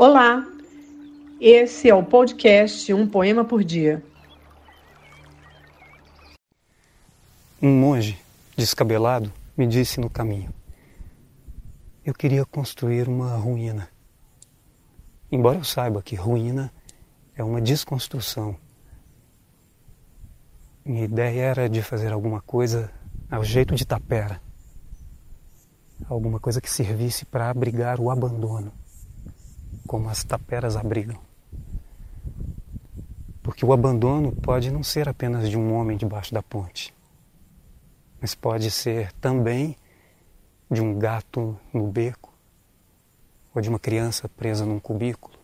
Olá, esse é o podcast Um Poema por Dia. Um monge descabelado me disse no caminho: Eu queria construir uma ruína. Embora eu saiba que ruína é uma desconstrução, minha ideia era de fazer alguma coisa ao jeito de tapera. Alguma coisa que servisse para abrigar o abandono como as taperas abrigam. Porque o abandono pode não ser apenas de um homem debaixo da ponte, mas pode ser também de um gato no beco ou de uma criança presa num cubículo.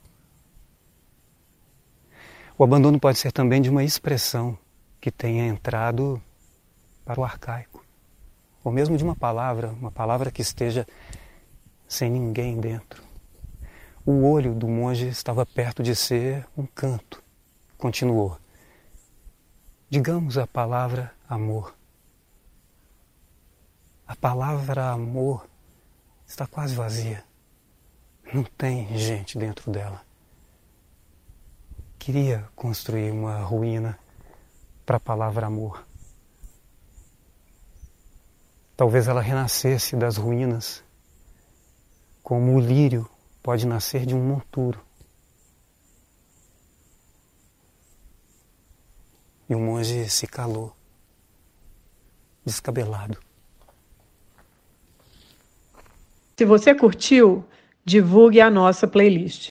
O abandono pode ser também de uma expressão que tenha entrado para o arcaico, ou mesmo de uma palavra, uma palavra que esteja sem ninguém dentro. O olho do monge estava perto de ser um canto. Continuou. Digamos a palavra amor. A palavra amor está quase vazia. Não tem gente dentro dela. Queria construir uma ruína para a palavra amor. Talvez ela renascesse das ruínas, como o lírio pode nascer de um monturo. E o monge se calou, descabelado. Se você curtiu, divulgue a nossa playlist.